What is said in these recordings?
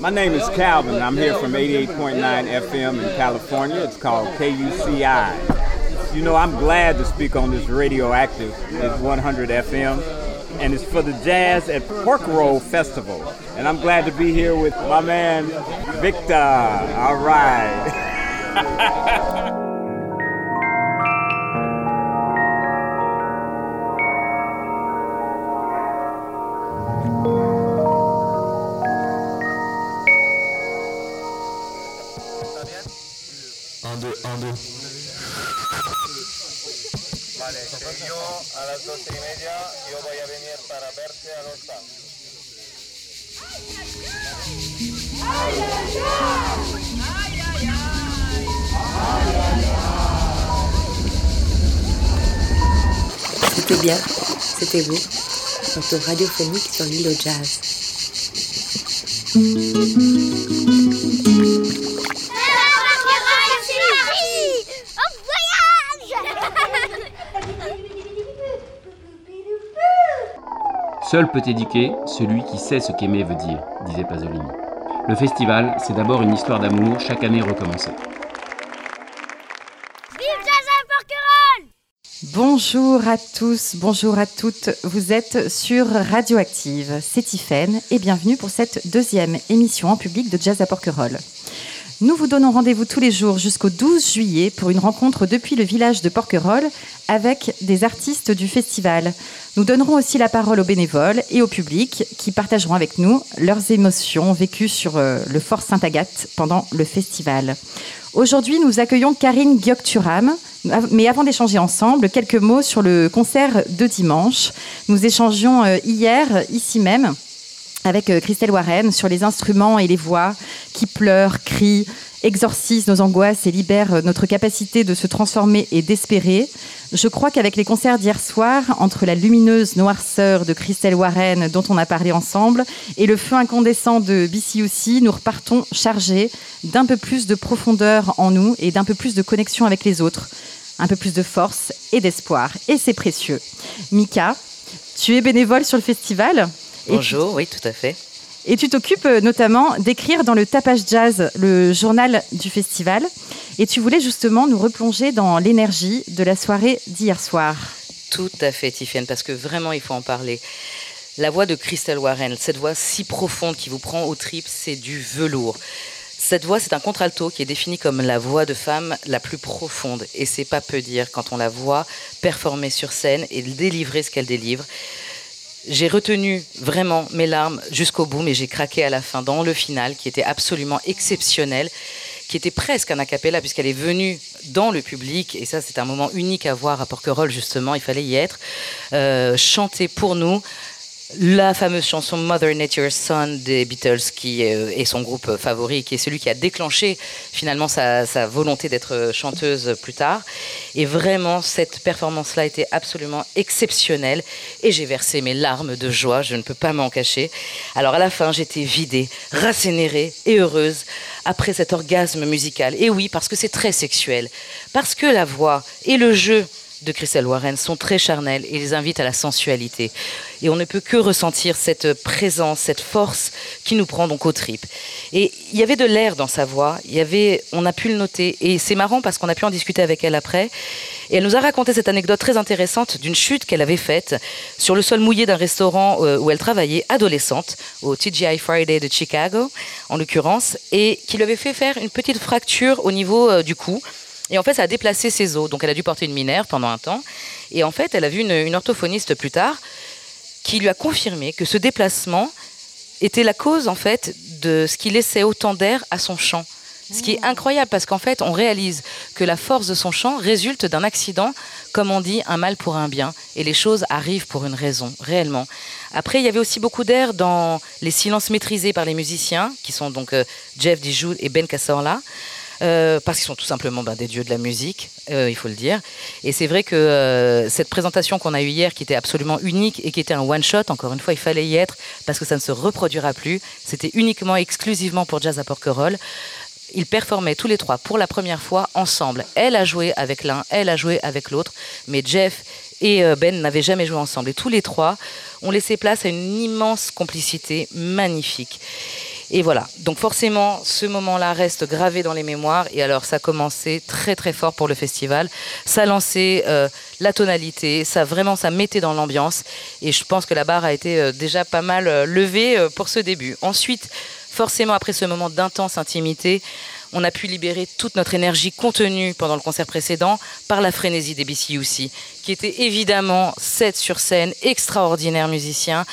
My name is Calvin. I'm here from 88.9 FM in California. It's called KUCI. You know, I'm glad to speak on this radioactive, it's 100 FM, and it's for the Jazz at Pork Roll Festival. And I'm glad to be here with my man, Victor. All right. Notre radiophonique sur l'île au jazz. Seul peut éduquer celui qui sait ce qu'aimer veut dire, disait Pasolini. Le festival, c'est d'abord une histoire d'amour, chaque année recommencée. Bonjour à tous, bonjour à toutes. Vous êtes sur Radioactive. C'est Tiffaine et bienvenue pour cette deuxième émission en public de Jazz à Porquerolles. Nous vous donnons rendez-vous tous les jours jusqu'au 12 juillet pour une rencontre depuis le village de Porquerolles avec des artistes du festival. Nous donnerons aussi la parole aux bénévoles et au public qui partageront avec nous leurs émotions vécues sur euh, le Fort Sainte-Agathe pendant le festival. Aujourd'hui, nous accueillons Karine Gyokturam. Mais avant d'échanger ensemble, quelques mots sur le concert de dimanche. Nous échangions euh, hier, ici même, avec euh, Christelle Warren sur les instruments et les voix qui pleurent, crient, exorcisent nos angoisses et libèrent euh, notre capacité de se transformer et d'espérer. Je crois qu'avec les concerts d'hier soir, entre la lumineuse noirceur de Christelle Warren dont on a parlé ensemble et le feu incandescent de BCUC, nous repartons chargés d'un peu plus de profondeur en nous et d'un peu plus de connexion avec les autres, un peu plus de force et d'espoir. Et c'est précieux. Mika, tu es bénévole sur le festival? Bonjour, oui, tout à fait. Et tu t'occupes euh, notamment d'écrire dans le Tapage Jazz, le journal du festival. Et tu voulais justement nous replonger dans l'énergie de la soirée d'hier soir. Tout à fait, Tiffany, parce que vraiment, il faut en parler. La voix de Crystal Warren, cette voix si profonde qui vous prend aux tripes, c'est du velours. Cette voix, c'est un contralto qui est défini comme la voix de femme la plus profonde. Et c'est pas peu dire quand on la voit performer sur scène et délivrer ce qu'elle délivre. J'ai retenu vraiment mes larmes jusqu'au bout, mais j'ai craqué à la fin, dans le final, qui était absolument exceptionnel, qui était presque un acapella, puisqu'elle est venue dans le public, et ça c'est un moment unique à voir à Porquerolles, justement, il fallait y être, euh, chanter pour nous la fameuse chanson Mother Nature's Son des Beatles, qui euh, est son groupe favori, qui est celui qui a déclenché finalement sa, volonté d'être chanteuse plus tard. Et vraiment, cette performance-là était absolument exceptionnelle. Et j'ai versé mes larmes de joie, je ne peux pas m'en cacher. Alors à la fin, j'étais vidée, rassénérée et heureuse après cet orgasme musical. Et oui, parce que c'est très sexuel. Parce que la voix et le jeu de Christelle Warren sont très charnels et les invitent à la sensualité. Et on ne peut que ressentir cette présence, cette force qui nous prend donc aux tripes. Et il y avait de l'air dans sa voix, il y avait, on a pu le noter. Et c'est marrant parce qu'on a pu en discuter avec elle après. Et elle nous a raconté cette anecdote très intéressante d'une chute qu'elle avait faite sur le sol mouillé d'un restaurant euh, où elle travaillait, adolescente, au TGI Friday de Chicago, en l'occurrence, et qui lui avait fait faire une petite fracture au niveau euh, du cou. Et en fait, ça a déplacé ses os. Donc, elle a dû porter une minerve pendant un temps. Et en fait, elle a vu une, orthophoniste plus tard qui lui a confirmé que ce déplacement était la cause, en fait, de ce qui laissait autant d'air à son chant. Ce qui est incroyable parce qu'en fait, on réalise que la force de son chant résulte d'un accident, comme on dit, un mal pour un bien. Et les choses arrivent pour une raison, réellement. Après, il y avait aussi beaucoup d'air dans les silences maîtrisés par les musiciens, qui sont donc euh, Jeff Dijoux et Ben Cassorla. Euh, parce qu'ils sont tout simplement ben, des dieux de la musique, euh, il faut le dire. Et c'est vrai que euh, cette présentation qu'on a eue hier, qui était absolument unique et qui était un one-shot, encore une fois, il fallait y être parce que ça ne se reproduira plus. C'était uniquement, exclusivement pour Jazz à Porquerolles. Ils performaient tous les trois pour la première fois ensemble. Elle a joué avec l'un, elle a joué avec l'autre, mais Jeff et Ben n'avaient jamais joué ensemble. Et tous les trois ont laissé place à une immense complicité magnifique. Et voilà. Donc forcément, ce moment-là reste gravé dans les mémoires. Et alors, ça a commencé très très fort pour le festival. Ça lancé euh, la tonalité. Ça vraiment, ça mettait dans l'ambiance. Et je pense que la barre a été euh, déjà pas mal euh, levée pour ce début. Ensuite, forcément, après ce moment d'intense intimité, on a pu libérer toute notre énergie contenue pendant le concert précédent par la frénésie des BCUC, qui était évidemment 7 sur scène, extraordinaires musiciens,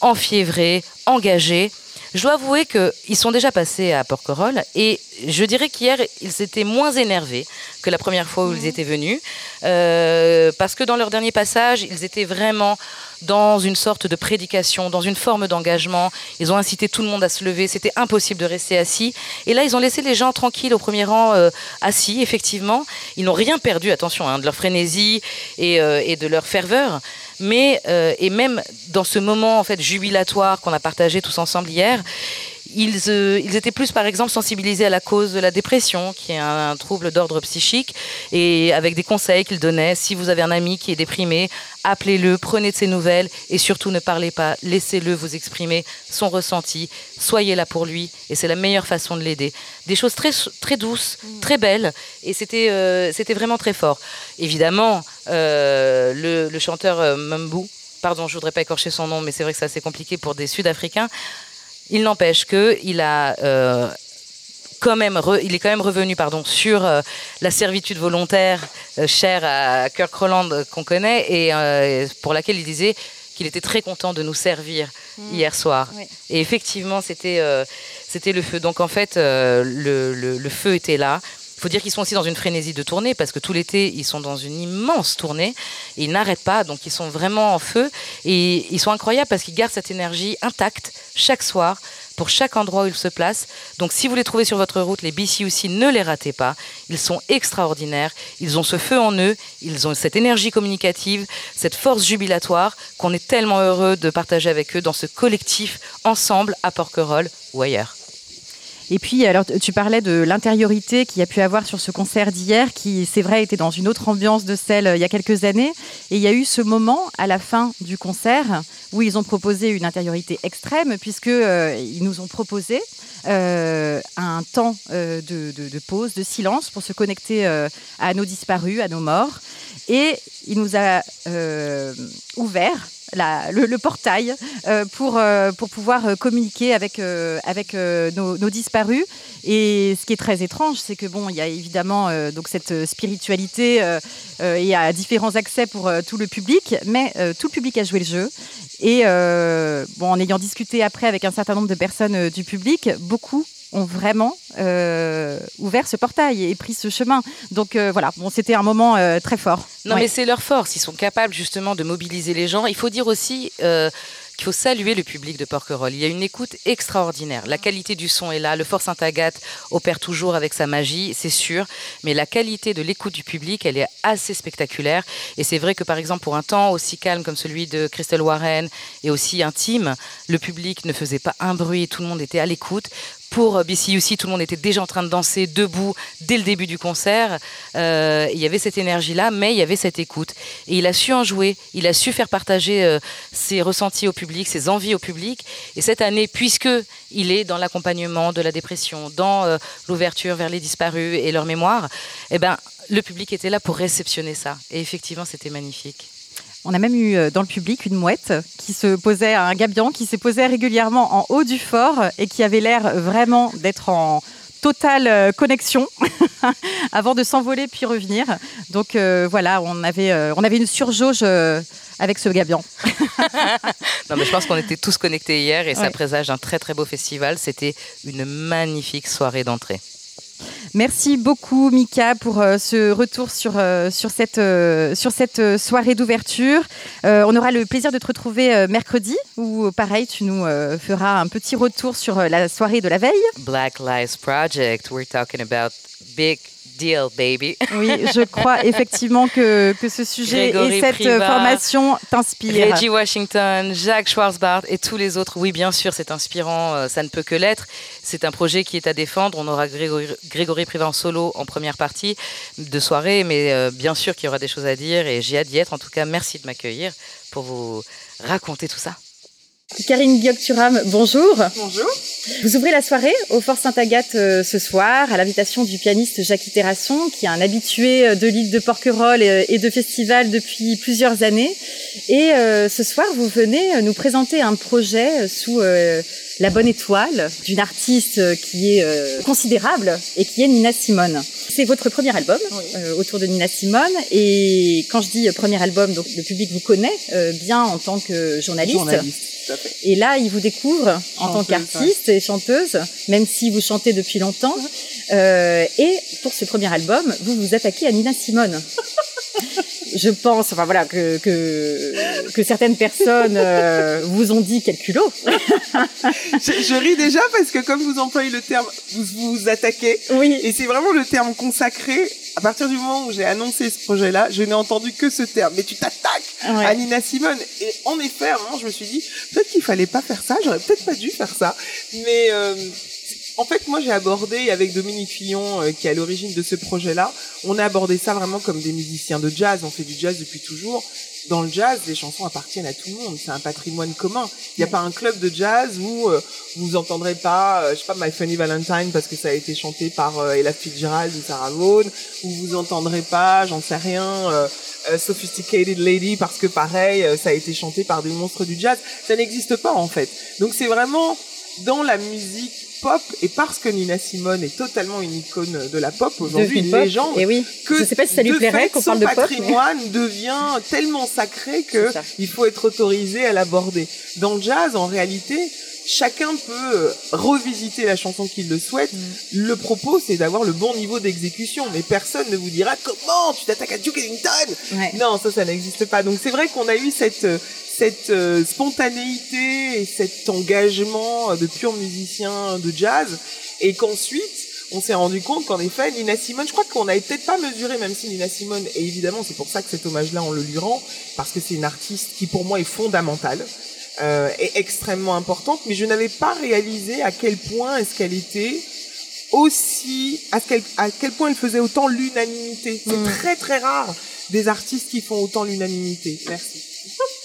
enfiévrés, engagés. Je dois avouer qu'ils sont déjà passés à Porquerolles et je dirais qu'hier, ils étaient moins énervés que la première fois où ils étaient venus. Euh, parce que dans leur dernier passage, ils étaient vraiment dans une sorte de prédication, dans une forme d'engagement. Ils ont incité tout le monde à se lever. C'était impossible de rester assis. Et là, ils ont laissé les gens tranquilles au premier rang, euh, assis, effectivement. Ils n'ont rien perdu, attention, hein, de leur frénésie et, euh, et de leur ferveur mais euh, et même dans ce moment en fait jubilatoire qu'on a partagé tous ensemble hier, euh, ils, étaient plus, par exemple, sensibilisés à la cause de la dépression, qui est un, trouble d'ordre psychique, et avec des conseils qu'ils donnaient. Si vous avez un ami qui est déprimé, appelez-le, prenez de ses nouvelles, et surtout ne parlez pas, laissez-le vous exprimer son ressenti, soyez là pour lui, et c'est la meilleure façon de l'aider. Des choses très, très douces, très belles, et c'était euh, c'était vraiment très fort. Évidemment, euh, le, le, chanteur Mumbu, pardon, je voudrais pas écorcher son nom, mais c'est vrai que c'est assez compliqué pour des Sud-Africains, il n'empêche qu'il a euh, quand même il est quand même revenu pardon, sur euh, la servitude volontaire euh, chère à Kirk Roland qu'on connaît et pour laquelle il disait qu'il était très content de nous servir mmh. hier soir. Et effectivement, c'était c'était le feu. Donc en fait, le, feu était là. Il faut dire qu'ils sont aussi dans une frénésie de tournée parce que tout l'été, ils sont dans une immense tournée et ils n'arrêtent pas. Donc ils sont vraiment en feu et ils sont incroyables parce qu'ils gardent cette énergie intacte chaque soir pour chaque endroit où ils se placent. Donc si vous les trouvez sur votre route, les BC aussi, ne les ratez pas. Ils sont extraordinaires. Ils ont ce feu en eux. Ils ont cette énergie communicative, cette force jubilatoire qu'on est tellement heureux de partager avec eux dans ce collectif ensemble à Porquerolles ou ailleurs. Et puis, alors, tu parlais de l'intériorité qu'il y a pu avoir sur ce concert d'hier, qui, c'est vrai, était dans une autre ambiance de celle euh, il y a quelques années. Et il y a eu ce moment à la fin du concert où ils ont proposé une intériorité extrême, puisqu'ils euh, nous ont proposé euh, un temps de, de, pause, de silence pour se connecter à nos disparus, à nos morts. Et il nous a ouvert le, portail euh, pour, euh, pour pouvoir euh, communiquer avec, avec nos, disparus. Et ce qui est très étrange, c'est que bon, il y a évidemment donc cette spiritualité il y a différents accès pour tout le public, mais tout le public a joué le jeu. Et bon, en ayant discuté après avec un certain nombre de personnes du public, beaucoup ont vraiment euh, ouvert ce portail et pris ce chemin. Donc euh, voilà, bon, c'était un moment euh, très fort. Non, mais c'est leur force. Ils sont capables justement de mobiliser les gens. Il faut dire aussi qu'il faut saluer le public de Porquerolles. Il y a une écoute extraordinaire. La qualité du son est là. Le Fort Saint-Agathe opère toujours avec sa magie, c'est sûr. Mais la qualité de l'écoute du public, elle est assez spectaculaire. Et c'est vrai que par exemple, pour un temps aussi calme comme celui de Christelle Warren et aussi intime, le public ne faisait pas un bruit. Tout le monde était à l'écoute pour BCUC, tout le monde était déjà en train de danser debout dès le début du concert. Euh, il y avait cette énergie-là, mais il y avait cette écoute. Et il a su en jouer, il a su faire partager euh, ses ressentis au public, ses envies au public. Et cette année, puisque il est dans l'accompagnement de la dépression, dans euh, l'ouverture vers les disparus et leur mémoire, eh ben, le public était là pour réceptionner ça. Et effectivement, c'était magnifique. On a même eu euh, dans le public une mouette qui se posait, un gabion qui s'est posé régulièrement en haut du fort et qui avait l'air vraiment d'être en totale euh, connexion avant de s'envoler puis revenir. Donc euh, voilà, on avait, on avait une surjauge avec ce gabion. non, mais je pense qu'on était tous connectés hier et ça présage un très très beau festival. C'était une magnifique soirée d'entrée. Merci beaucoup Mika pour euh, ce retour sur, euh, sur cette, euh, sur cette soirée d'ouverture. on aura le plaisir de te retrouver mercredi où pareil tu nous feras un petit retour sur la soirée de la veille. Black Lives Project, we're talking about big deal, baby. Oui, je crois effectivement que, que ce sujet et cette formation t'inspirent. Reggie Washington, Jacques Schwarzbart et tous les autres. Oui, bien sûr, c'est inspirant, euh, ça ne peut que l'être. C'est un projet qui est à défendre. On aura Grégory, Grégory en solo en première partie de soirée, mais euh, bien sûr qu'il y aura des choses à dire et j'ai hâte d'y être. En tout cas, merci de m'accueillir pour vous raconter tout ça. Karine Guillaume-Turam, bonjour. Bonjour. Vous ouvrez la soirée au Fort Sainte-Agathe euh, ce soir à l'invitation du pianiste Jacques Terrasson, qui est un habitué euh, de l'île de Porquerolles euh, et de festivals depuis plusieurs années. Et ce soir, vous venez nous présenter un projet sous la bonne étoile d'une artiste qui est considérable et qui est Nina Simone. C'est votre premier album autour de Nina Simone et quand je dis premier album, donc le public vous connaît bien en tant que journaliste. journaliste. Et là, il vous découvre en tant qu'artiste et chanteuse, même si vous chantez depuis longtemps. Euh, et pour ce premier album, vous vous attaquez à Nina Simone. je pense, enfin voilà, que, que, certaines personnes euh, vous ont dit quel culot. je, ris déjà parce que comme vous employez le terme, vous vous attaquez. Oui. Et c'est vraiment le terme consacré. À partir du moment où j'ai annoncé ce projet-là, je n'ai entendu que ce terme. Mais tu t'attaques à Nina Simone. Et en effet, à un moment, je me suis dit, peut-être qu'il fallait pas faire ça. J'aurais peut-être pas dû faire ça. Mais euh, en fait, moi, j'ai abordé avec Dominique Fillon, euh, qui est à l'origine de ce projet-là, on a abordé ça vraiment comme des musiciens de jazz. On fait du jazz depuis toujours. Dans le jazz, les chansons appartiennent à tout le monde. C'est un patrimoine commun. Il n'y a pas un club de jazz où euh, vous entendrez pas, euh, je sais pas, My Funny Valentine parce que ça a été chanté par Ella Fitzgerald ou Sarah Vaughan, ou vous entendrez pas, j'en sais rien, Sophisticated Lady parce que pareil, ça a été chanté par des monstres du jazz. Ça n'existe pas en fait. Donc c'est vraiment dans la musique pop et parce que Nina Simone est totalement une icône de la pop aujourd'hui, une légende. Et oui. Que je sais pas si ça lui plairait qu'on parle de pop. patrimoine devient tellement sacré que il faut être autorisé à l'aborder. Dans le jazz, en réalité, chacun peut revisiter la chanson qu'il le souhaite. Mm. Le propos, c'est d'avoir le bon niveau d'exécution. Mais personne ne vous dira comment tu t'attaques à Duke Ellington? Non, ça, ça n'existe pas. Donc c'est vrai qu'on a eu cette cette euh, spontanéité et cet engagement de pur musicien de jazz et qu'ensuite on s'est rendu compte qu'en effet Nina Simone, je crois qu'on n'avait peut-être pas mesuré même si Nina Simone et évidemment c'est pour ça que cet hommage-là on le lui rend parce que c'est une artiste qui pour moi est fondamentale euh, et extrêmement importante mais je n'avais pas réalisé à quel point est-ce qu'elle était aussi à quel, à quel point elle faisait autant l'unanimité. C'est mm. très très rare des artistes qui font autant l'unanimité. Merci.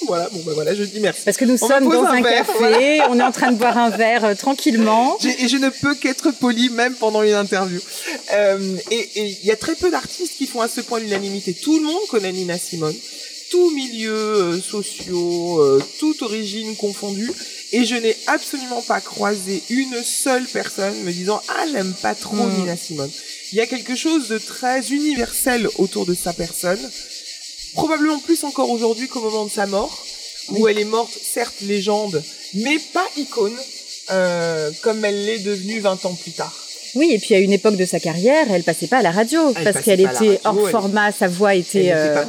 Voilà, bon ben voilà, je dis merci. Parce que nous sommes dans un, café, on est en train de boire un verre euh, tranquillement. Et je ne peux qu'être poli même pendant une interview. Euh, et il y a très peu d'artistes qui font à ce point l'unanimité. Tout le monde connaît Nina Simone, tout milieu euh, sociaux, euh, toute origine confondue. Et je n'ai absolument pas croisé une seule personne me disant ah j'aime pas trop hmm. Nina Simone. Il y a quelque chose de très universel autour de sa personne probablement plus encore aujourd'hui qu'au moment de sa mort, où elle est morte, certes légende, mais pas icône, euh, comme elle l'est devenue 20 ans plus tard. Oui, et puis à une époque de sa carrière, elle passait pas à la radio parce qu'elle était hors format, sa voix était euh,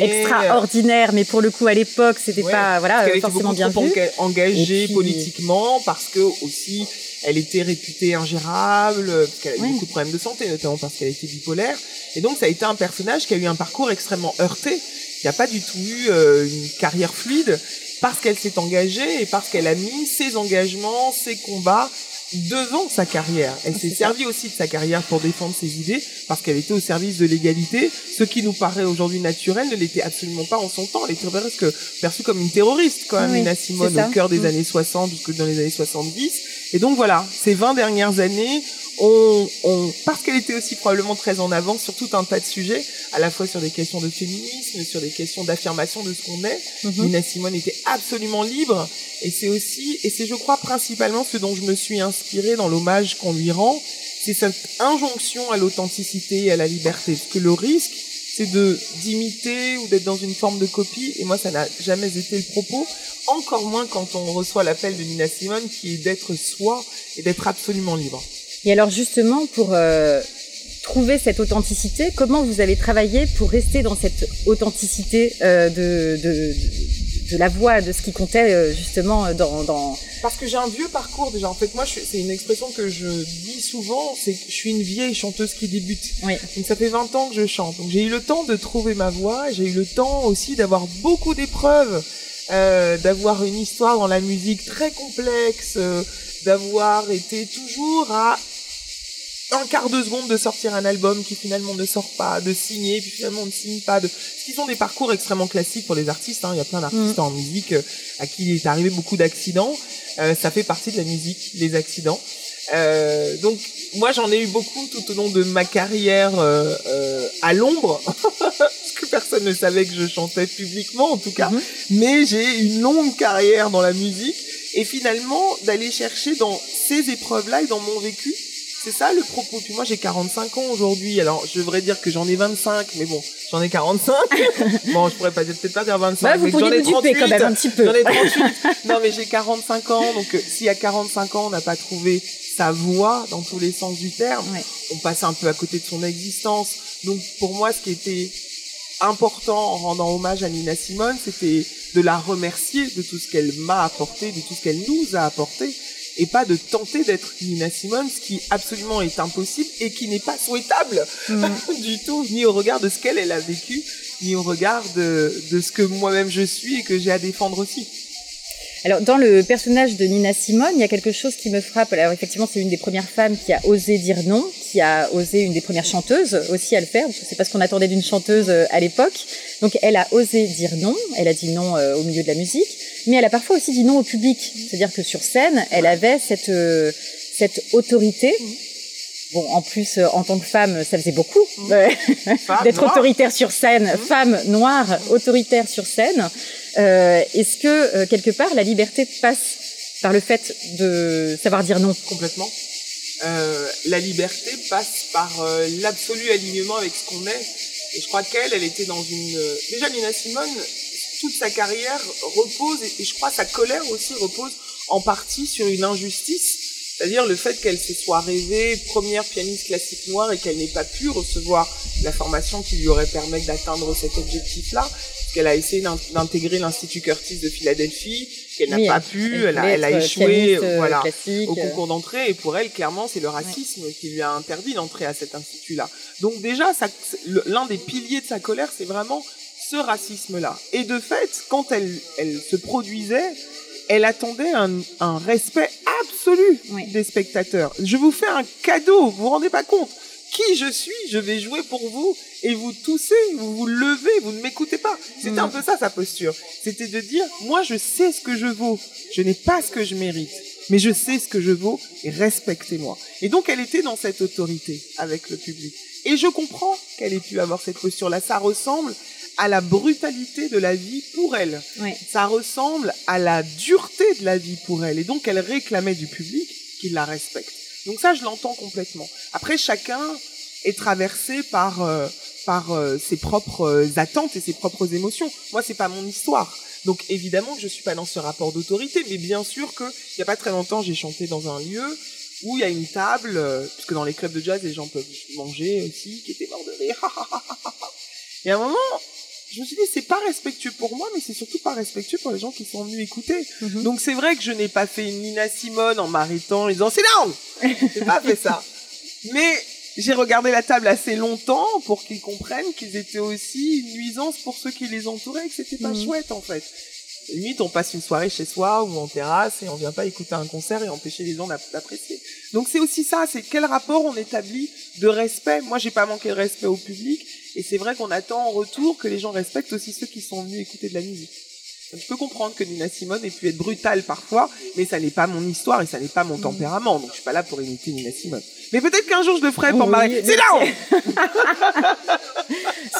extraordinaire, mais pour le coup à l'époque, c'était pas voilà forcément bien vu. Engagée politiquement parce que aussi elle était réputée ingérable, parce qu'elle a eu beaucoup de problèmes de santé, notamment parce qu'elle était bipolaire. Et donc ça a été un personnage qui a eu un parcours extrêmement heurté, qui n'a pas du tout eu euh, une carrière fluide, parce qu'elle s'est engagée et parce qu'elle a mis ses engagements, ses combats devant sa carrière. Elle s'est servie aussi de sa carrière pour défendre ses idées parce qu'elle était au service de l'égalité. Ce qui nous paraît aujourd'hui naturel ne l'était absolument pas en son temps. Elle était presque perçue comme une terroriste, quand même, Nina Simone, au cœur des mm. années 60 jusque dans les années 70. Et donc voilà, ces 20 dernières années, on, on, parce qu'elle était aussi probablement très en avance sur tout un tas de sujets, à la fois sur des questions de féminisme, sur des questions d'affirmation de ce qu'on est. Mhm. Nina Simone était absolument libre, et c'est aussi, et c'est je crois principalement ce dont je me suis inspirée dans l'hommage qu'on lui rend, c'est cette injonction à l'authenticité et à la liberté. Parce que le risque, c'est de d'imiter ou d'être dans une forme de copie, et moi ça n'a jamais été le propos, encore moins quand on reçoit l'appel de Nina Simone qui est d'être soi et d'être absolument libre. Et alors justement, pour euh, trouver cette authenticité, comment vous avez travaillé pour rester dans cette authenticité euh, de, de, de, la voix, de ce qui comptait euh, justement dans, dans... Parce que j'ai un vieux parcours déjà. En fait, moi, c'est une expression que je dis souvent, c'est que je suis une vieille chanteuse qui débute. Oui. Donc ça fait 20 ans que je chante. Donc j'ai eu le temps de trouver ma voix, j'ai eu le temps aussi d'avoir beaucoup d'épreuves. Euh, d'avoir une histoire dans la musique très complexe, euh, d'avoir été toujours à un quart de seconde de sortir un album qui finalement ne sort pas, de signer, puis finalement on ne signe pas, de ce qui sont des parcours extrêmement classiques pour les artistes. Hein. Il y a plein d'artistes mm. en musique euh, à qui il est arrivé beaucoup d'accidents. Euh, ça fait partie de la musique, les accidents. Euh, donc moi j'en ai eu beaucoup tout au long de ma carrière euh, euh à l'ombre, parce que personne ne savait que je chantais publiquement en tout cas. Mm-hmm. Mais j'ai une longue carrière dans la musique et finalement d'aller chercher dans ces épreuves-là et dans mon vécu c'est ça le propos. Puis moi j'ai 45 ans aujourd'hui. Alors je devrais dire que j'en ai 25, mais bon, j'en ai 45. bon, je pourrais pas peut-être pas dire 25, bah, vous mais ai 38. quand même un petit peu. J'en ai 38. non mais j'ai 45 ans, donc euh, si à 45 ans on n'a pas trouvé sa voix dans tous les sens du terme, on passe un peu à côté de son existence. Donc pour moi, ce qui était important en rendant hommage à Nina Simone, c'était de la remercier de tout ce qu'elle m'a apporté, de tout ce qu'elle nous a apporté et pas de tenter d'être Nina Simone, ce qui absolument est impossible et qui n'est pas souhaitable mm. du tout, ni au regard de ce qu'elle elle a vécu, ni au regard de, de ce que moi-même je suis et que j'ai à défendre aussi. Alors, dans le personnage de Nina Simone, il y a quelque chose qui me frappe. Alors, effectivement, c'est une des premières femmes qui a osé dire non, qui a osé, une des premières chanteuses aussi à le faire, c'est pas ce qu'on attendait d'une chanteuse euh, à l'époque. Donc, elle a osé dire non. Elle a dit non euh, au milieu de la musique mais elle a parfois aussi dit non au public. C'est-à-dire que sur scène, elle avait cette, euh, cette autorité. Bon, en plus, en tant que femme, ça faisait beaucoup d'être autoritaire sur scène, mmh. femme noire, autoritaire sur scène. Euh, Est-ce que, euh, quelque part, la liberté passe par le fait de savoir dire non? Complètement. Euh, la liberté passe par l'absolu alignement avec ce qu'on est. Et je crois qu'elle, elle était dans une... Déjà, Nina Simone, toute sa carrière repose, et, je crois sa colère aussi repose en partie sur une injustice, c'est-à-dire le fait qu'elle se soit rêvée première pianiste classique noire et qu'elle n'ait pas pu recevoir la formation qui lui aurait permis d'atteindre cet objectif-là, qu'elle a essayé d'intégrer l'Institut Curtis de Philadelphie, qu'elle n'a pas pu, elle, a, échoué euh, voilà, au concours d'entrée, et pour elle, clairement, c'est le racisme qui lui a interdit d'entrer à cet institut-là. Donc déjà, l'un des piliers de sa colère, c'est vraiment ce racisme-là. Et de fait, quand elle, elle se produisait, elle attendait un, un respect absolu des spectateurs. Je vous fais un cadeau, vous vous rendez pas compte qui je suis, je vais jouer pour vous, et vous toussez, vous vous levez, vous ne m'écoutez pas. C'était un mm. peu ça sa posture. C'était de dire, moi je sais ce que je vaux, je n'ai pas ce que je mérite, mais je sais ce que je vaux, et respectez-moi. Et donc elle était dans cette autorité avec le public. Et je comprends qu'elle ait pu avoir cette posture-là. Ça ressemble à la brutalité de la vie pour elle. Ça ressemble à la dureté de la vie pour elle. Et donc, elle réclamait du public qu'il la respecte. Donc ça, je l'entends complètement. Après, chacun est traversé par euh, par euh, ses propres euh, attentes et ses propres émotions. Moi, c'est pas mon histoire. Donc évidemment que je suis pas dans ce rapport d'autorité, mais bien sûr que il y a pas très longtemps, j'ai chanté dans un lieu où il y a une table, puisque dans les clubs de jazz, les gens peuvent manger aussi, qui était mort de rire. et à un moment, je me suis dit c'est pas respectueux pour moi mais c'est surtout pas respectueux pour les gens qui sont venus écouter. Mhm. donc c'est vrai que je n'ai pas fait une Nina Simone en m'arrêtant en disant c'est down j'ai pas fait ça. Mais j'ai regardé la table assez longtemps pour qu'ils comprennent qu'ils étaient aussi une nuisance pour ceux qui les entouraient et que c'était pas mhm. chouette en fait. Limite on passe une soirée chez soi ou en terrasse et on vient pas écouter un concert et empêcher les gens d'apprécier. Donc c'est aussi ça c'est quel rapport on établit de respect. Moi j'ai pas manqué de respect au public et c'est vrai qu'on attend en retour que les gens respectent aussi ceux qui sont venus écouter de la musique. je peux comprendre que Nina Simone ait pu être brutale parfois, mais ça n'est pas mon histoire et ça n'est pas mon tempérament. Donc je suis pas là pour imiter Nina Simone. Mais peut-être qu'un jour je le ferai pour oui, parler. C'est là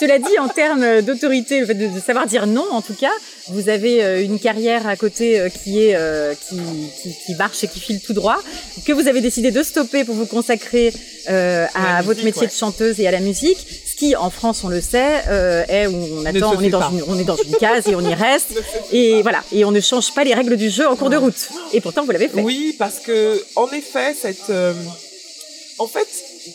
Cela dit, en termes d'autorité, le fait de, savoir dire non, en tout cas, vous avez euh, une carrière à côté euh, qui est euh, qui, qui, qui, marche et qui file tout droit, que vous avez décidé de stopper pour vous consacrer à votre métier de chanteuse et à la musique qui, en France, on le sait, euh, est où on attend, on est, dans une, on est dans une case et on y reste. et voilà. Et on ne change pas les règles du jeu en cours de route. Et pourtant, vous l'avez fait. Oui, parce que, en effet, cette, euh, en fait,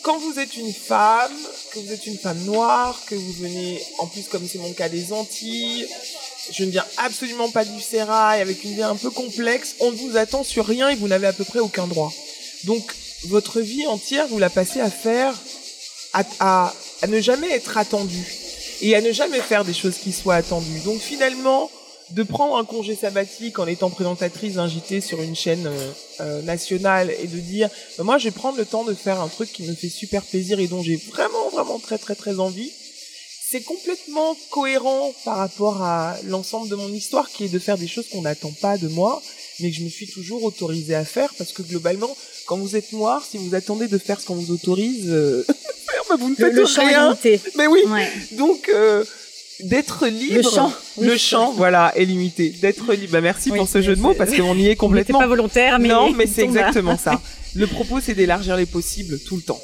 quand vous êtes une femme, que vous êtes une femme noire, que vous venez, en plus, comme c'est mon cas, des Antilles, je ne viens absolument pas du sérail, avec une vie un peu complexe, on ne vous attend sur rien et vous n'avez à peu près aucun droit. Donc, votre vie entière, vous la passez à faire, à, à, à ne jamais être attendu et à ne jamais faire des choses qui soient attendues. Donc finalement, de prendre un congé sabbatique en étant présentatrice d'un JT sur une chaîne euh, euh, nationale et de dire bah, moi je vais prendre le temps de faire un truc qui me fait super plaisir et dont j'ai vraiment vraiment très très très envie c'est complètement cohérent par rapport à l'ensemble de mon histoire qui est de faire des choses qu'on n'attend pas de moi mais que je me suis toujours autorisée à faire parce que globalement quand vous êtes noir si vous attendez de faire ce qu'on vous autorise euh, bah, vous ne faites le, rien mais oui donc euh, d'être libre. Le chant. Le chant, voilà, est limité. D'être libre. Bah, merci pour ce jeu de mots parce qu'on y est complètement. pas volontaire, mais. Non, mais c'est exactement ça. Le propos, c'est d'élargir les possibles tout le temps.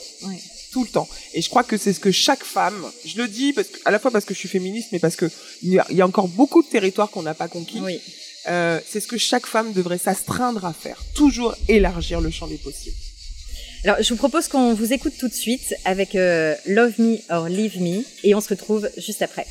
Tout le temps. Et je crois que c'est ce que chaque femme, je le dis parce que, à la fois parce que je suis féministe, mais parce que il y, a encore beaucoup de territoires qu'on n'a pas conquis. Oui. Euh, c'est ce que chaque femme devrait s'astreindre à faire. Toujours élargir le champ des possibles. Alors, je vous propose qu'on vous écoute tout de suite avec euh, Love Me or Leave Me et on se retrouve juste après.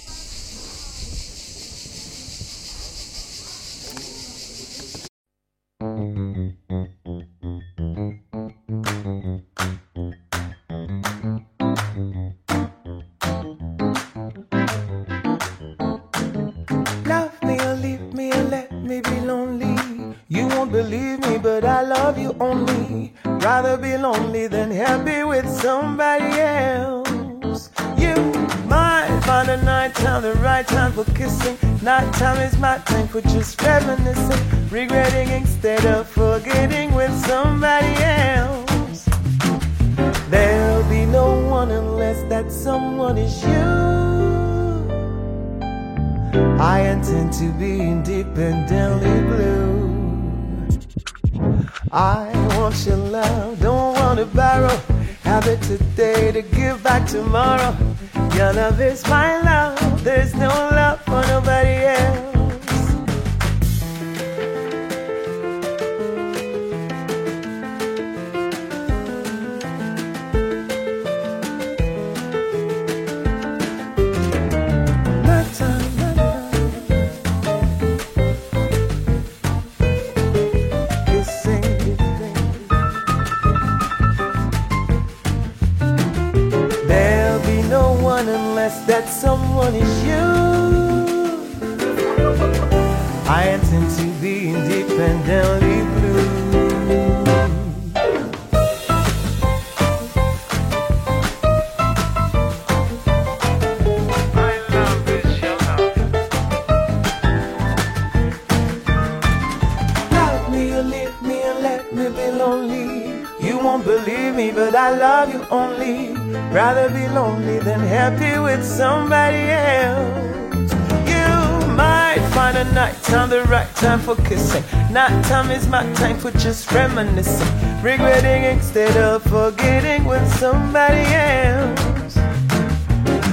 Rather be lonely than happy with somebody else. You might find a night time the right time for kissing. Night time is my time for just reminiscing, regretting instead of forgetting with somebody else. There'll be no one unless that someone is you. I intend to be independently blue. I want your love, don't want to borrow. Have it today to give back tomorrow. Your love is my love, there's no love for nobody else. For just reminiscing. Regretting instead of forgetting with somebody else.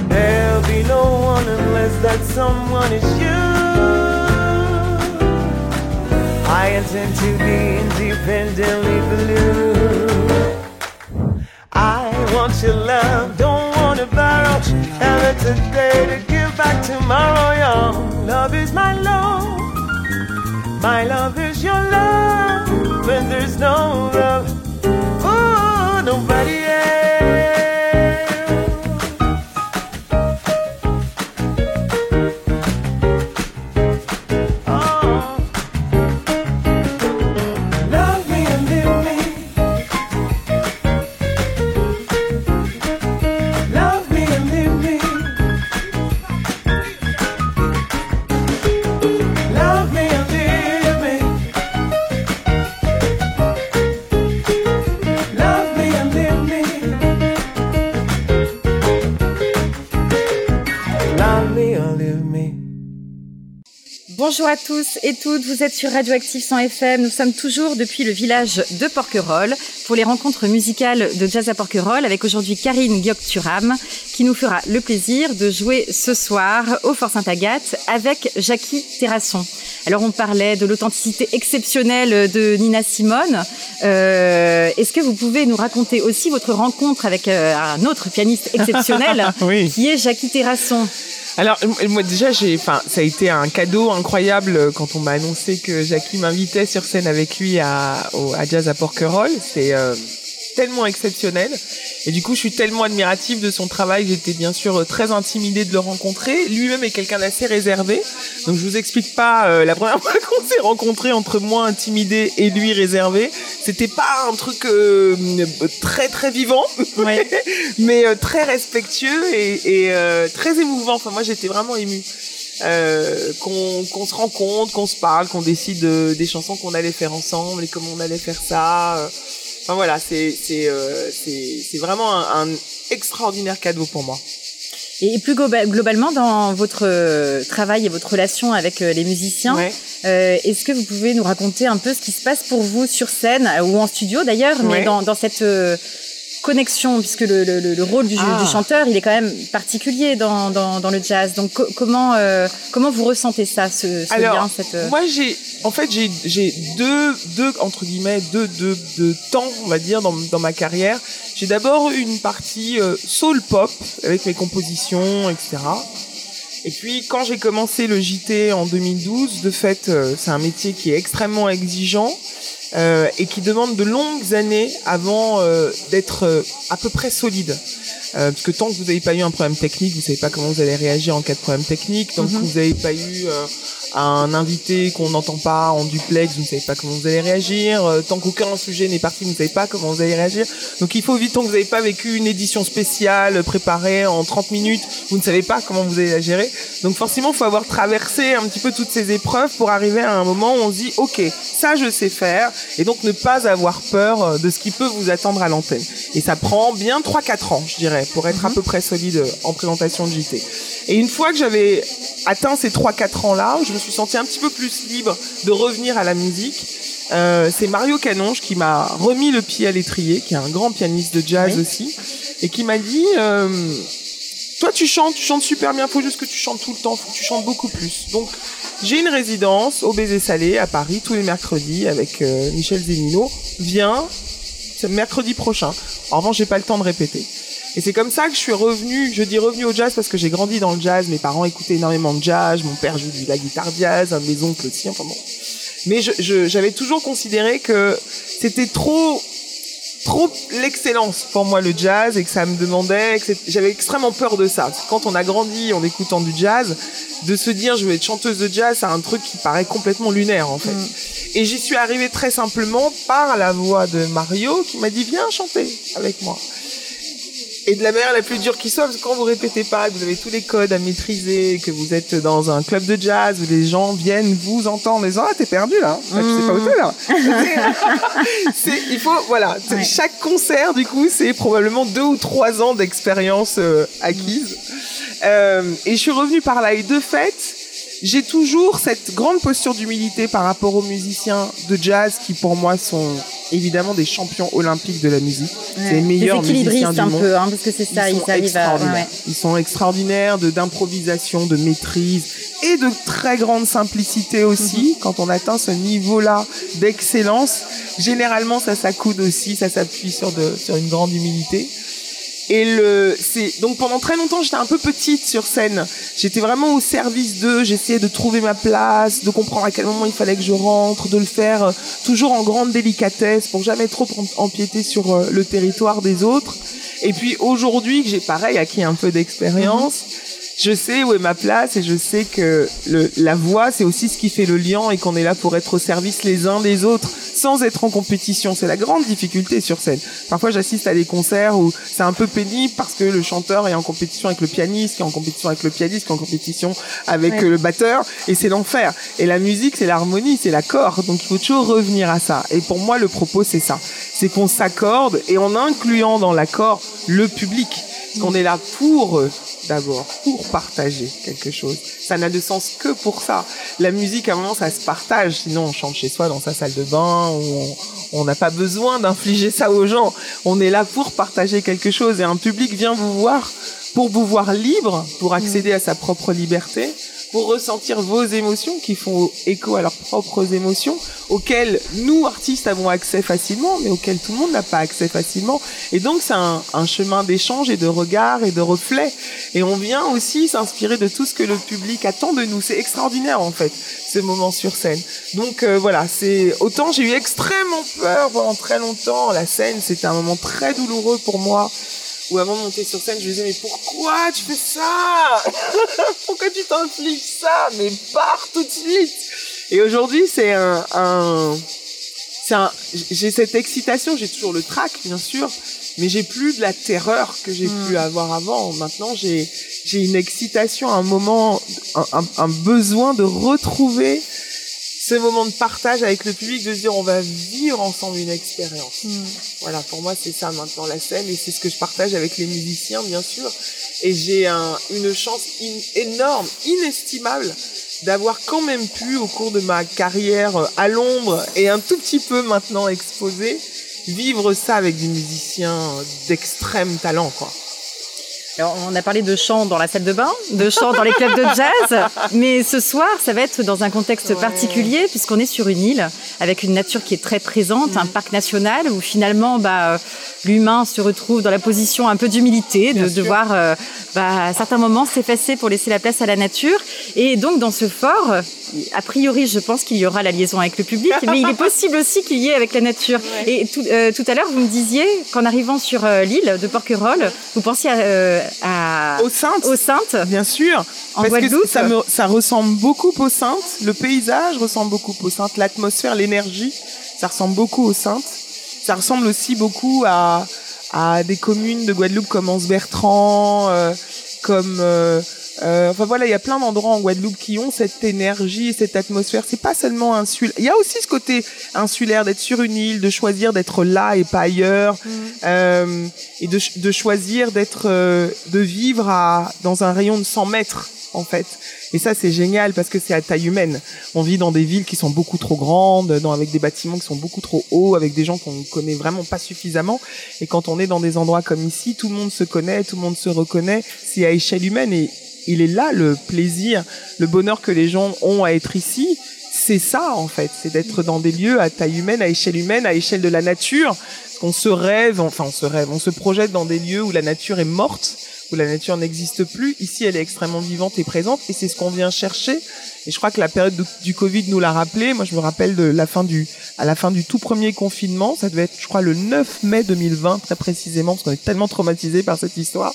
There'll be no one unless that someone is you. I intend to be independently blue I want your love, don't want to borrow. Have it today to give back tomorrow, y'all. Love is my love, my love is your love. When there's no love, Bonjour à tous et toutes, vous êtes sur Radioactive 100 FM. Nous sommes toujours depuis le village de Porquerolles pour les rencontres musicales de Jazz à Porquerolles avec aujourd'hui Karine Gyokturam qui nous fera le plaisir de jouer ce soir au Fort Sainte-Agathe avec Jackie Terrasson. Alors on parlait de l'authenticité exceptionnelle de Nina Simone. Euh, Est-ce que vous pouvez nous raconter aussi votre rencontre avec euh, un autre pianiste exceptionnel qui est Jackie Terrasson? Alors moi déjà j'ai, enfin ça a été un cadeau incroyable euh, quand on m'a annoncé que Jackie m'invitait sur scène avec lui à, à Jazz à Porquerolles. C'est euh, tellement exceptionnel. Et du coup, je suis tellement admirative de son travail. J'étais bien sûr très intimidée de le rencontrer. Lui-même est quelqu'un d'assez réservé. Donc, je vous explique pas euh, la première fois qu'on s'est rencontrés entre moi intimidée et lui réservé. C'était pas un truc euh, très très vivant, mais euh, très respectueux et, et très émouvant. Enfin, moi, j'étais vraiment émue. Euh, qu'on se rencontre, qu'on se parle, qu'on décide des chansons qu'on allait faire ensemble et comment on allait faire ça. Enfin voilà, c'est c'est euh, c'est vraiment un, extraordinaire cadeau pour moi. Et plus globalement, dans votre euh, travail et votre relation avec les musiciens, est-ce que vous pouvez nous raconter un peu ce qui se passe pour vous sur scène ou en studio d'ailleurs, mais dans, dans cette connexion, puisque le, le, rôle du, du, ah. chanteur, il est quand même particulier dans, dans, dans le jazz. Donc comment euh, comment vous ressentez ça, ce, ce lien, cette... Euh moi j'ai en fait j'ai j'ai deux deux entre guillemets deux deux, deux temps on va dire dans, dans ma carrière. J'ai d'abord une partie euh, soul pop avec mes compositions etc. Et puis quand j'ai commencé le JT en 2012, de fait c'est un métier qui est extrêmement exigeant. Euh, et qui demande de longues années avant euh, d'être euh, à peu près solide. Parce que tant que vous n'avez pas eu un problème technique, vous savez pas comment vous allez réagir en cas de problème technique. Tant que mhm. vous n'avez pas eu un invité qu'on n'entend pas en duplex, vous ne savez pas comment vous allez réagir. Euh, tant qu'aucun sujet n'est parti, vous ne savez pas comment vous allez réagir. Donc il faut vite, tant que vous n'avez pas vécu une édition spéciale préparée en 30 minutes, vous ne savez pas comment vous allez la gérer. Donc forcément, il faut avoir traversé un petit peu toutes ces épreuves pour arriver à un moment où on se dit, ok, ça je sais faire, et donc ne pas avoir peur euh, de ce qui peut vous attendre à l'antenne. Et ça prend bien 3-4 ans, je dirais, pour être à mhm. peu près solide en présentation de JT. Et une fois que j'avais atteint ces 3-4 ans-là, je me suis senti un petit peu plus libre de revenir à la musique. Euh, c'est Mario Canonge qui m'a remis le pied à l'étrier, qui est un grand pianiste de jazz aussi, et qui m'a dit euh, Toi, tu chantes, tu chantes super bien, faut juste que tu chantes tout le temps, faut que tu chantes beaucoup plus. Donc, j'ai une résidence au Baiser Salé à Paris tous les mercredis avec euh, Michel Zenino. Viens, c'est mercredi prochain. En revanche, j'ai pas le temps de répéter. Et c'est comme ça que je suis revenu, je dis revenu au jazz parce que j'ai grandi dans le jazz, mes parents écoutaient énormément de jazz, mon père joue de la guitare jazz, un de mes oncles aussi, enfin bon. Mais j'avais toujours considéré que c'était trop trop l'excellence pour moi le jazz et que ça me demandait que j'avais extrêmement peur de ça. Quand on a grandi en écoutant du jazz, de se dire je vais être chanteuse de jazz, c'est un truc qui paraît complètement lunaire en fait. Mm. Et j'y suis arrivée très simplement par la voix de Mario qui m'a dit viens chanter avec moi. Et de la manière la plus dure qui soit, parce que quand vous répétez pas, que vous avez tous les codes à maîtriser, que vous êtes dans un club de jazz où les gens viennent vous entendre, les disant ah t'es perdu là, tu sais pas où t'es là. c'est, il faut voilà, chaque concert du coup c'est probablement deux ou trois ans d'expérience euh, acquise. Euh, et je suis revenue par là. Et de fait, j'ai toujours cette grande posture d'humilité par rapport aux musiciens de jazz qui pour moi sont évidemment des champions olympiques de la musique. C'est les meilleurs musiciens du un monde. peu, hein, parce que c'est ça, ils, arrivent à... Ils sont extraordinaires de d'improvisation, de maîtrise et de très grande simplicité aussi. Mhm. Quand on atteint ce niveau-là d'excellence, généralement ça s'accoude aussi, ça s'appuie sur, de, sur une grande humilité. Et le, c'est donc pendant très longtemps j'étais un peu petite sur scène. J'étais vraiment au service d'eux. J'essayais de trouver ma place, de comprendre à quel moment il fallait que je rentre, de le faire euh, toujours en grande délicatesse pour jamais trop empiéter sur euh, le territoire des autres. Et puis aujourd'hui que j'ai pareil acquis un peu d'expérience, je sais où est ma place et je sais que le, la voix, c'est aussi ce qui fait le lien et qu'on est là pour être au service les uns des autres sans être en compétition. C'est la grande difficulté sur scène. Parfois, j'assiste à des concerts où c'est un peu pénible parce que le chanteur est en compétition avec le pianiste, qui est en compétition avec le pianiste, qui est en compétition avec le batteur et c'est l'enfer. Et la musique, c'est l'harmonie, c'est l'accord. Donc, il faut toujours revenir à ça. Et pour moi, le propos, c'est ça. C'est qu'on s'accorde et en incluant dans l'accord le public. Qu'on est là pour d'abord pour partager quelque chose. Ça n'a de sens que pour ça. La musique, à un moment, ça se partage. Sinon, on chante chez soi dans sa salle de bain ou on n'a pas besoin d'infliger ça aux gens. On est là pour partager quelque chose et un public vient vous voir pour vous voir libre, pour accéder à sa propre liberté, pour ressentir vos émotions qui font écho à leurs propres émotions, auxquelles nous, artistes, avons accès facilement, mais auxquelles tout le monde n'a pas accès facilement. Et donc, c'est un, un, chemin d'échange et de regard et de reflet. Et on vient aussi s'inspirer de tout ce que le public attend de nous. C'est extraordinaire, en fait, ce moment sur scène. Donc, euh, voilà, c'est autant j'ai eu extrêmement peur pendant très longtemps. La scène, c'était un moment très douloureux pour moi où avant de monter sur scène, je me disais, mais pourquoi tu fais ça? Pourquoi tu t'impliques ça? Mais pars tout de suite Et aujourd'hui, c'est un... un c'est un, j'ai cette excitation, j'ai toujours le trac, bien sûr, mais j'ai plus de la terreur que j'ai Hmm. pu avoir avant. Maintenant, j'ai, j'ai une excitation, un moment, un, un, un besoin de retrouver ce moment de partage avec le public, de se dire on va vivre ensemble une expérience. Hmm. Voilà, pour moi c'est ça maintenant la scène et c'est ce que je partage avec les musiciens bien sûr. Et j'ai un, une chance in- énorme, inestimable d'avoir quand même pu au cours de ma carrière euh, à l'ombre et un tout petit peu maintenant exposé vivre ça avec des musiciens d'extrême talent quoi. Alors, on a parlé de chant dans la salle de bain, de chant dans les clubs de jazz, mais ce soir, ça va être dans un contexte Ouais. particulier puisqu'on est sur une île avec une nature qui est très présente, Mm. un parc national où finalement, bah, l'humain se retrouve dans la position un peu d'humilité, de devoir, euh, bah, à certains moments, s'effacer pour laisser la place à la nature. Et donc, dans ce fort, a priori, je pense qu'il y aura la liaison avec le public, mais il est possible aussi qu'il y ait avec la nature. Et tout, euh, tout à l'heure, vous me disiez qu'en arrivant sur euh, l'île de Porquerolles, vous pensiez à, à- Saintes, aux Saintes. bien sûr. En Parce Guadeloupe que ça, me, ça ressemble beaucoup aux Saintes. Le paysage ressemble beaucoup aux Saintes. L'atmosphère, l'énergie, ça ressemble beaucoup aux Saintes. Ça ressemble aussi beaucoup à, à des communes de Guadeloupe comme Anse-Bertrand, euh, comme... euh, euh, enfin voilà, il y a plein d'endroits en Guadeloupe qui ont cette énergie, cette atmosphère. C'est pas seulement insulaire. Il y a aussi ce côté insulaire d'être sur une île, de choisir d'être là et pas ailleurs, euh, et de, de choisir d'être, euh, de vivre à, dans un rayon de 100 mètres en fait. Et ça c'est génial parce que c'est à taille humaine. On vit dans des villes qui sont beaucoup trop grandes, dans, avec des bâtiments qui sont beaucoup trop hauts, avec des gens qu'on connaît vraiment pas suffisamment. Et quand on est dans des endroits comme ici, tout le monde se connaît, tout le monde se reconnaît. C'est à échelle humaine et il est là le plaisir, le bonheur que les gens ont à être ici. C'est ça en fait, c'est d'être dans des lieux à taille humaine, à échelle humaine, à échelle de la nature. Qu'on se rêve, enfin on se rêve, on se projette dans des lieux où la nature est morte, où la nature n'existe plus. Ici, elle est extrêmement vivante et présente, et c'est ce qu'on vient chercher. Et je crois que la période du- Covid nous l'a rappelé. Moi, je me rappelle de la fin du, à la fin du tout premier confinement. Ça devait être, je crois, le 9 mai 2020, très précisément, parce qu'on est tellement traumatisé par cette histoire.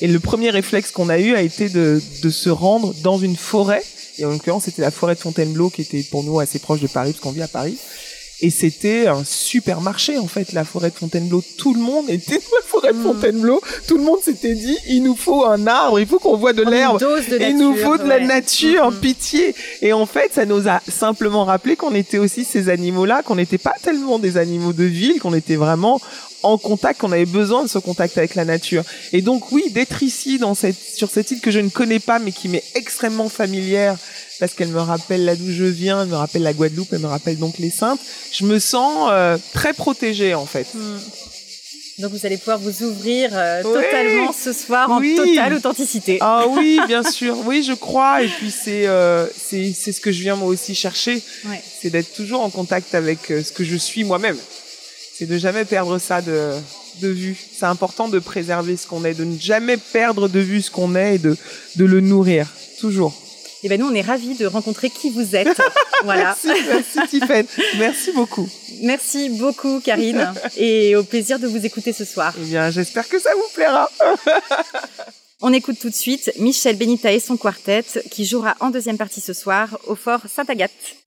Et le premier réflexe qu'on a eu a été de, de se rendre dans une forêt. Et en l'occurrence, c'était la forêt de Fontainebleau qui était pour nous assez proche de Paris, parce qu'on vit à Paris. Et c'était un supermarché, en fait, la forêt de Fontainebleau. Tout le monde était dans la forêt de Fontainebleau. Tout le monde s'était dit, il nous faut un arbre, il faut qu'on voit de l'herbe. Il nous faut de la nature, Mhm. pitié. Et en fait, ça nous a simplement rappelé qu'on était aussi ces animaux-là, qu'on n'était pas tellement des animaux de ville, qu'on était vraiment en contact, qu'on avait besoin de ce contact avec la nature. Et donc oui, d'être ici dans cette, sur cette île que je ne connais pas, mais qui m'est extrêmement familière, parce qu'elle me rappelle là d'où je viens, elle me rappelle la Guadeloupe, elle me rappelle donc les Saintes. Je me sens euh, très protégée en fait. Hmm. Donc vous allez pouvoir vous ouvrir euh, Oui. totalement ce soir Oui. en totale authenticité. Ah oui, bien sûr, oui, je crois. Et puis c'est euh, c'est c'est ce que je viens moi aussi chercher, Ouais. c'est d'être toujours en contact avec euh, ce que je suis moi-même. C'est de jamais perdre ça de de vue. C'est important de préserver ce qu'on est, de ne jamais perdre de vue ce qu'on est et de de le nourrir toujours. Et ben nous on est ravis de rencontrer qui vous êtes. voilà. Merci, merci Tiffany. Merci beaucoup. Merci beaucoup Karine et au plaisir de vous écouter ce soir. Eh bien, j'espère que ça vous plaira. On écoute tout de suite Michel Benita et son quartet qui jouera en deuxième partie ce soir au fort Sainte-Agathe.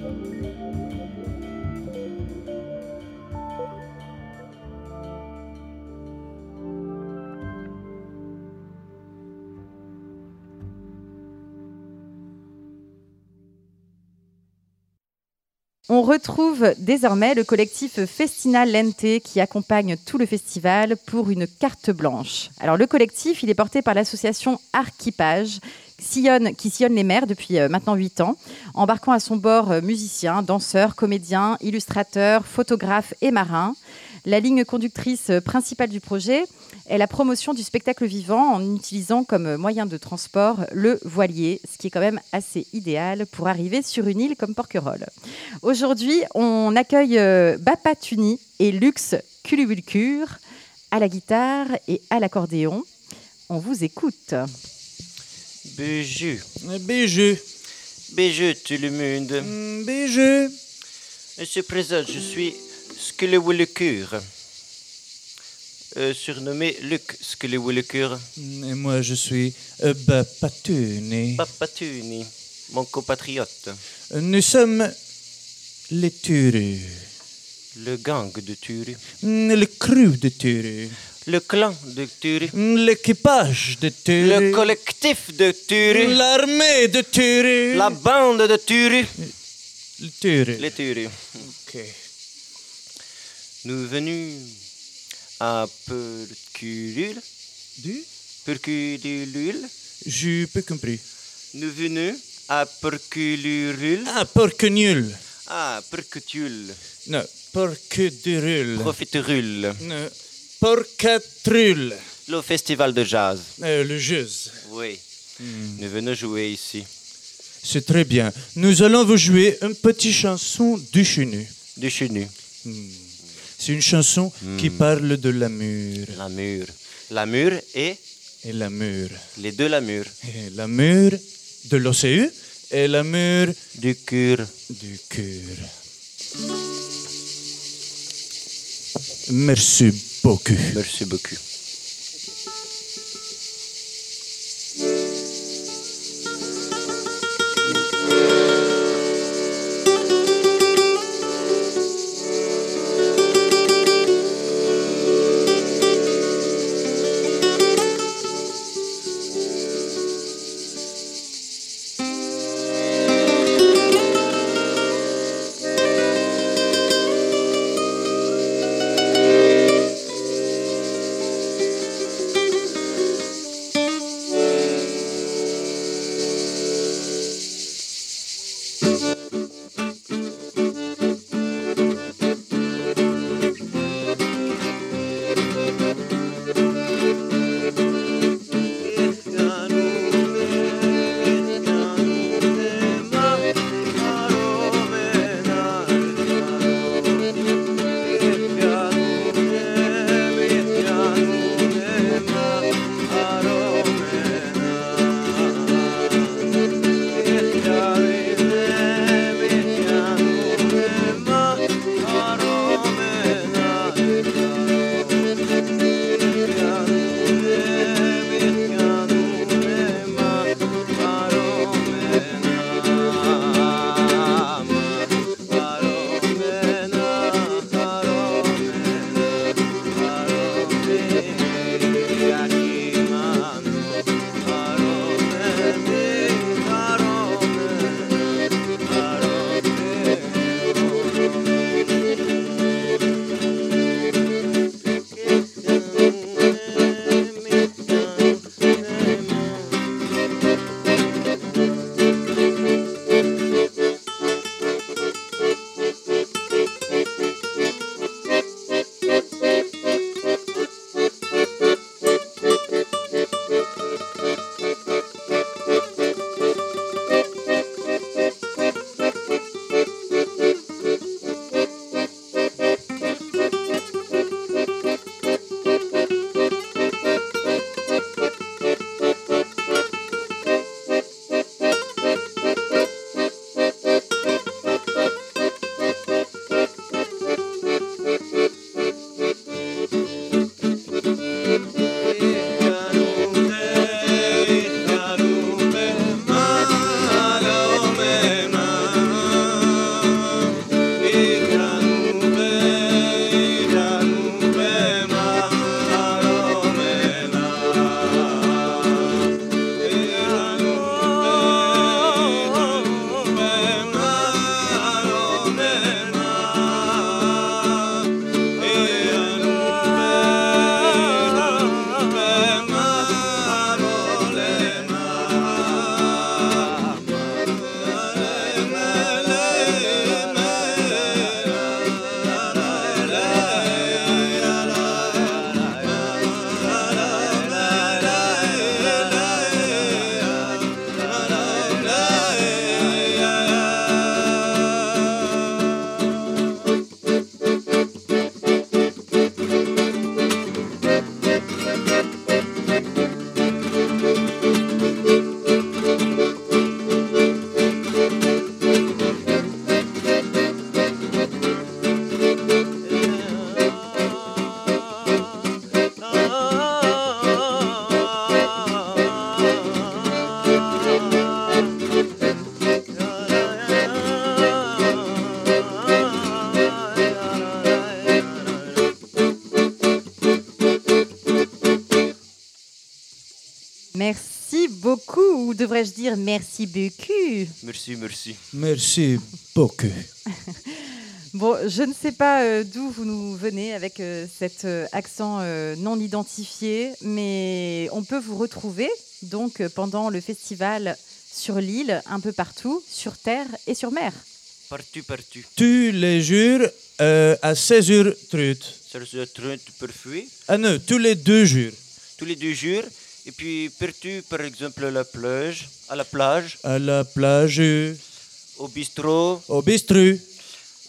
Bye. On retrouve désormais le collectif Festina Lente qui accompagne tout le festival pour une carte blanche. Alors le collectif, il est porté par l'association Archipage qui sillonne les mers depuis euh, maintenant 8 ans, embarquant à son bord euh, musiciens, danseurs, comédiens, illustrateurs, photographes et marins. La ligne conductrice euh, principale du projet est la promotion du spectacle vivant en utilisant comme moyen de transport le voilier, ce qui est quand même assez idéal pour arriver sur une île comme Porquerolles. Aujourd'hui, on accueille Bapa Tuni et Lux Culubulcure à la guitare et à l'accordéon. On vous écoute. Bijou. Bijou. Bijou, tout le monde. Bijou. Monsieur Président, je suis Skelewulecure. Euh, surnommé Luc Skelewulecure. Et moi, je suis euh, Bapatuni. Bapatuni, mon compatriote. Nous sommes les Turus. Le gang de Turu. Mm, Le crew de Turu. Le clan de Turu. Mm, L'équipage de Turu. Le collectif de Turu. L'armée de Turu. La bande de Turu. Le Turu. Les Turu. Ok. Nous venus à Perculule. Du? Perculule. J'ai pas compris. Nous venus à Perculule. Ah, porc nul. Ah, Percutule. Non, porc-durule. Profiterule. Non, porcatrule. Le festival de jazz. Euh, le jazz. Oui. Nous venons jouer ici. C'est très bien. Nous allons vous jouer une petite chanson du chenu. Du chenu. C'est une chanson qui parle de l'amour. L'amour. L'amour et Et l'amour. les deux l'amour. Et l'amour de l'océan et l'amour Du cœur. du cœur. Merci beaucoup. Merci beaucoup. Dire merci beaucoup Merci, merci. Merci beaucoup. Bon, je ne sais pas euh, d'où vous nous venez avec euh, cet euh, accent euh, non identifié, mais on peut vous retrouver donc euh, pendant le festival sur l'île, un peu partout, sur terre et sur mer. Partout, partout. Tous les jours euh, à 16h30. Sur ce train de parfait. Ah non, tous les deux jours. Tous les deux jours. Et puis partout, par exemple, à la plage, à la plage, À la plage, au bistrot, au bistrot,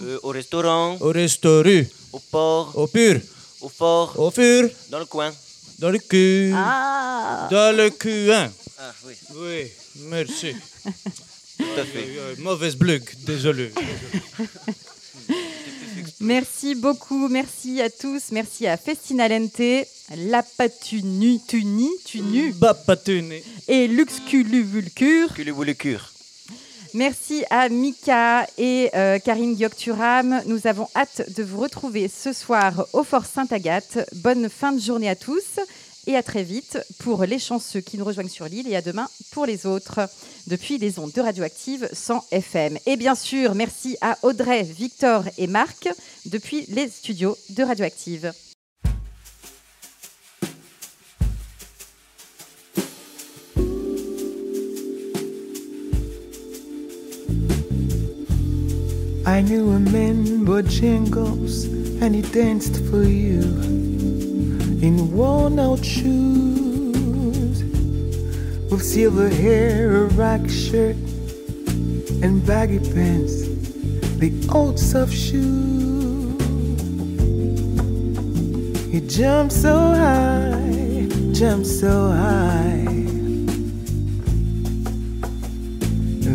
euh, au restaurant, au restaurant, au port, au pur, au fort, au fur, dans le coin? dans le cul, Ah dans le cul. hein. Ah oui, Oui, merci. tout à fait. Euh, mauvaise blague, désolé. Merci beaucoup, merci à tous, merci à Festinalente, La Patuni, Tuni, Tunu Bapatune. et cure. Merci à Mika et euh, Karine Gyokturam. Nous avons hâte de vous retrouver ce soir au Fort Sainte-Agathe. Bonne fin de journée à tous et à très vite pour les chanceux qui nous rejoignent sur l'île et à demain pour les autres depuis les ondes de Radioactive 100 FM. Et bien sûr, merci à Audrey, Victor et Marc depuis les studios de Radioactive. I knew a man Bojangles and he danced for you in worn out shoes with silver hair, a rock shirt, and baggy pants, the old soft shoe. He jumped so high, jumped so high.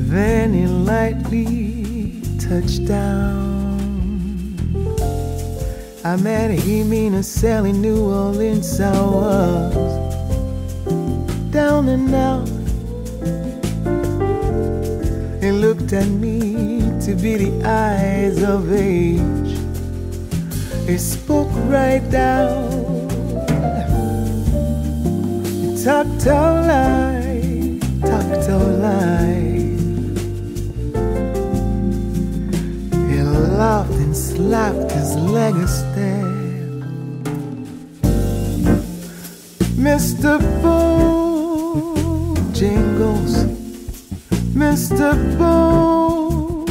Then he lightly touched down. I met a cell in New Orleans. Was down and out. He looked at me to be the eyes of age. He spoke right down. He talked all light, talked all light. He laughed and slapped his leg Mr. Bojangles, Mr. Bojangles,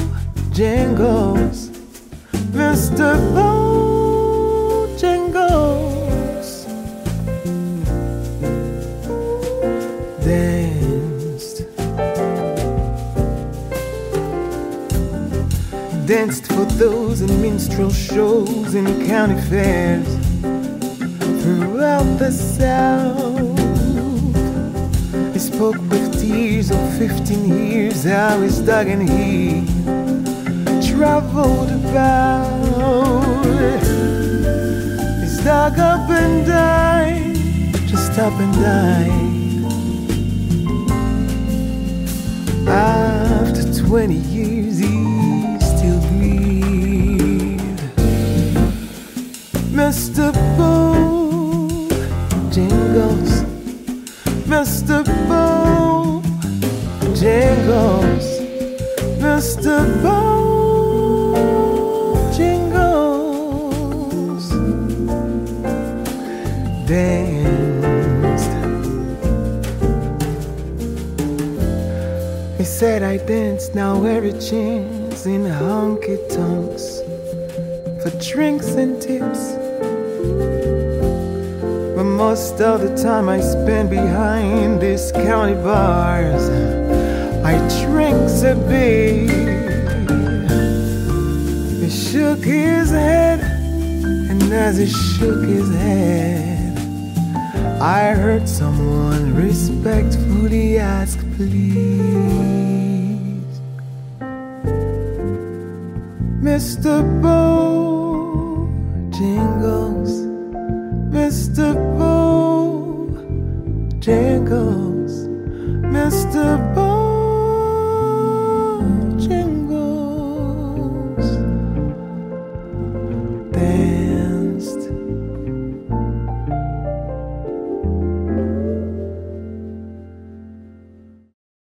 Mr. Bojangles danced. Danced for those in minstrel shows and county fairs throughout the South. He spoke with tears of 15 years how he's dug and he traveled about. He's dug up and died, just up and died. After 20 years, he still breathed. Mr. Bojangles, Mr. Bojangles, Mr. Bojangles danced. He said I dance now every chance in honky tonks for drinks and tips. Most of the time I spend behind these county bars, I drinks a bit. He shook his head, and as he shook his head, I heard someone respectfully ask, please. Mr. Bojangles, Mr.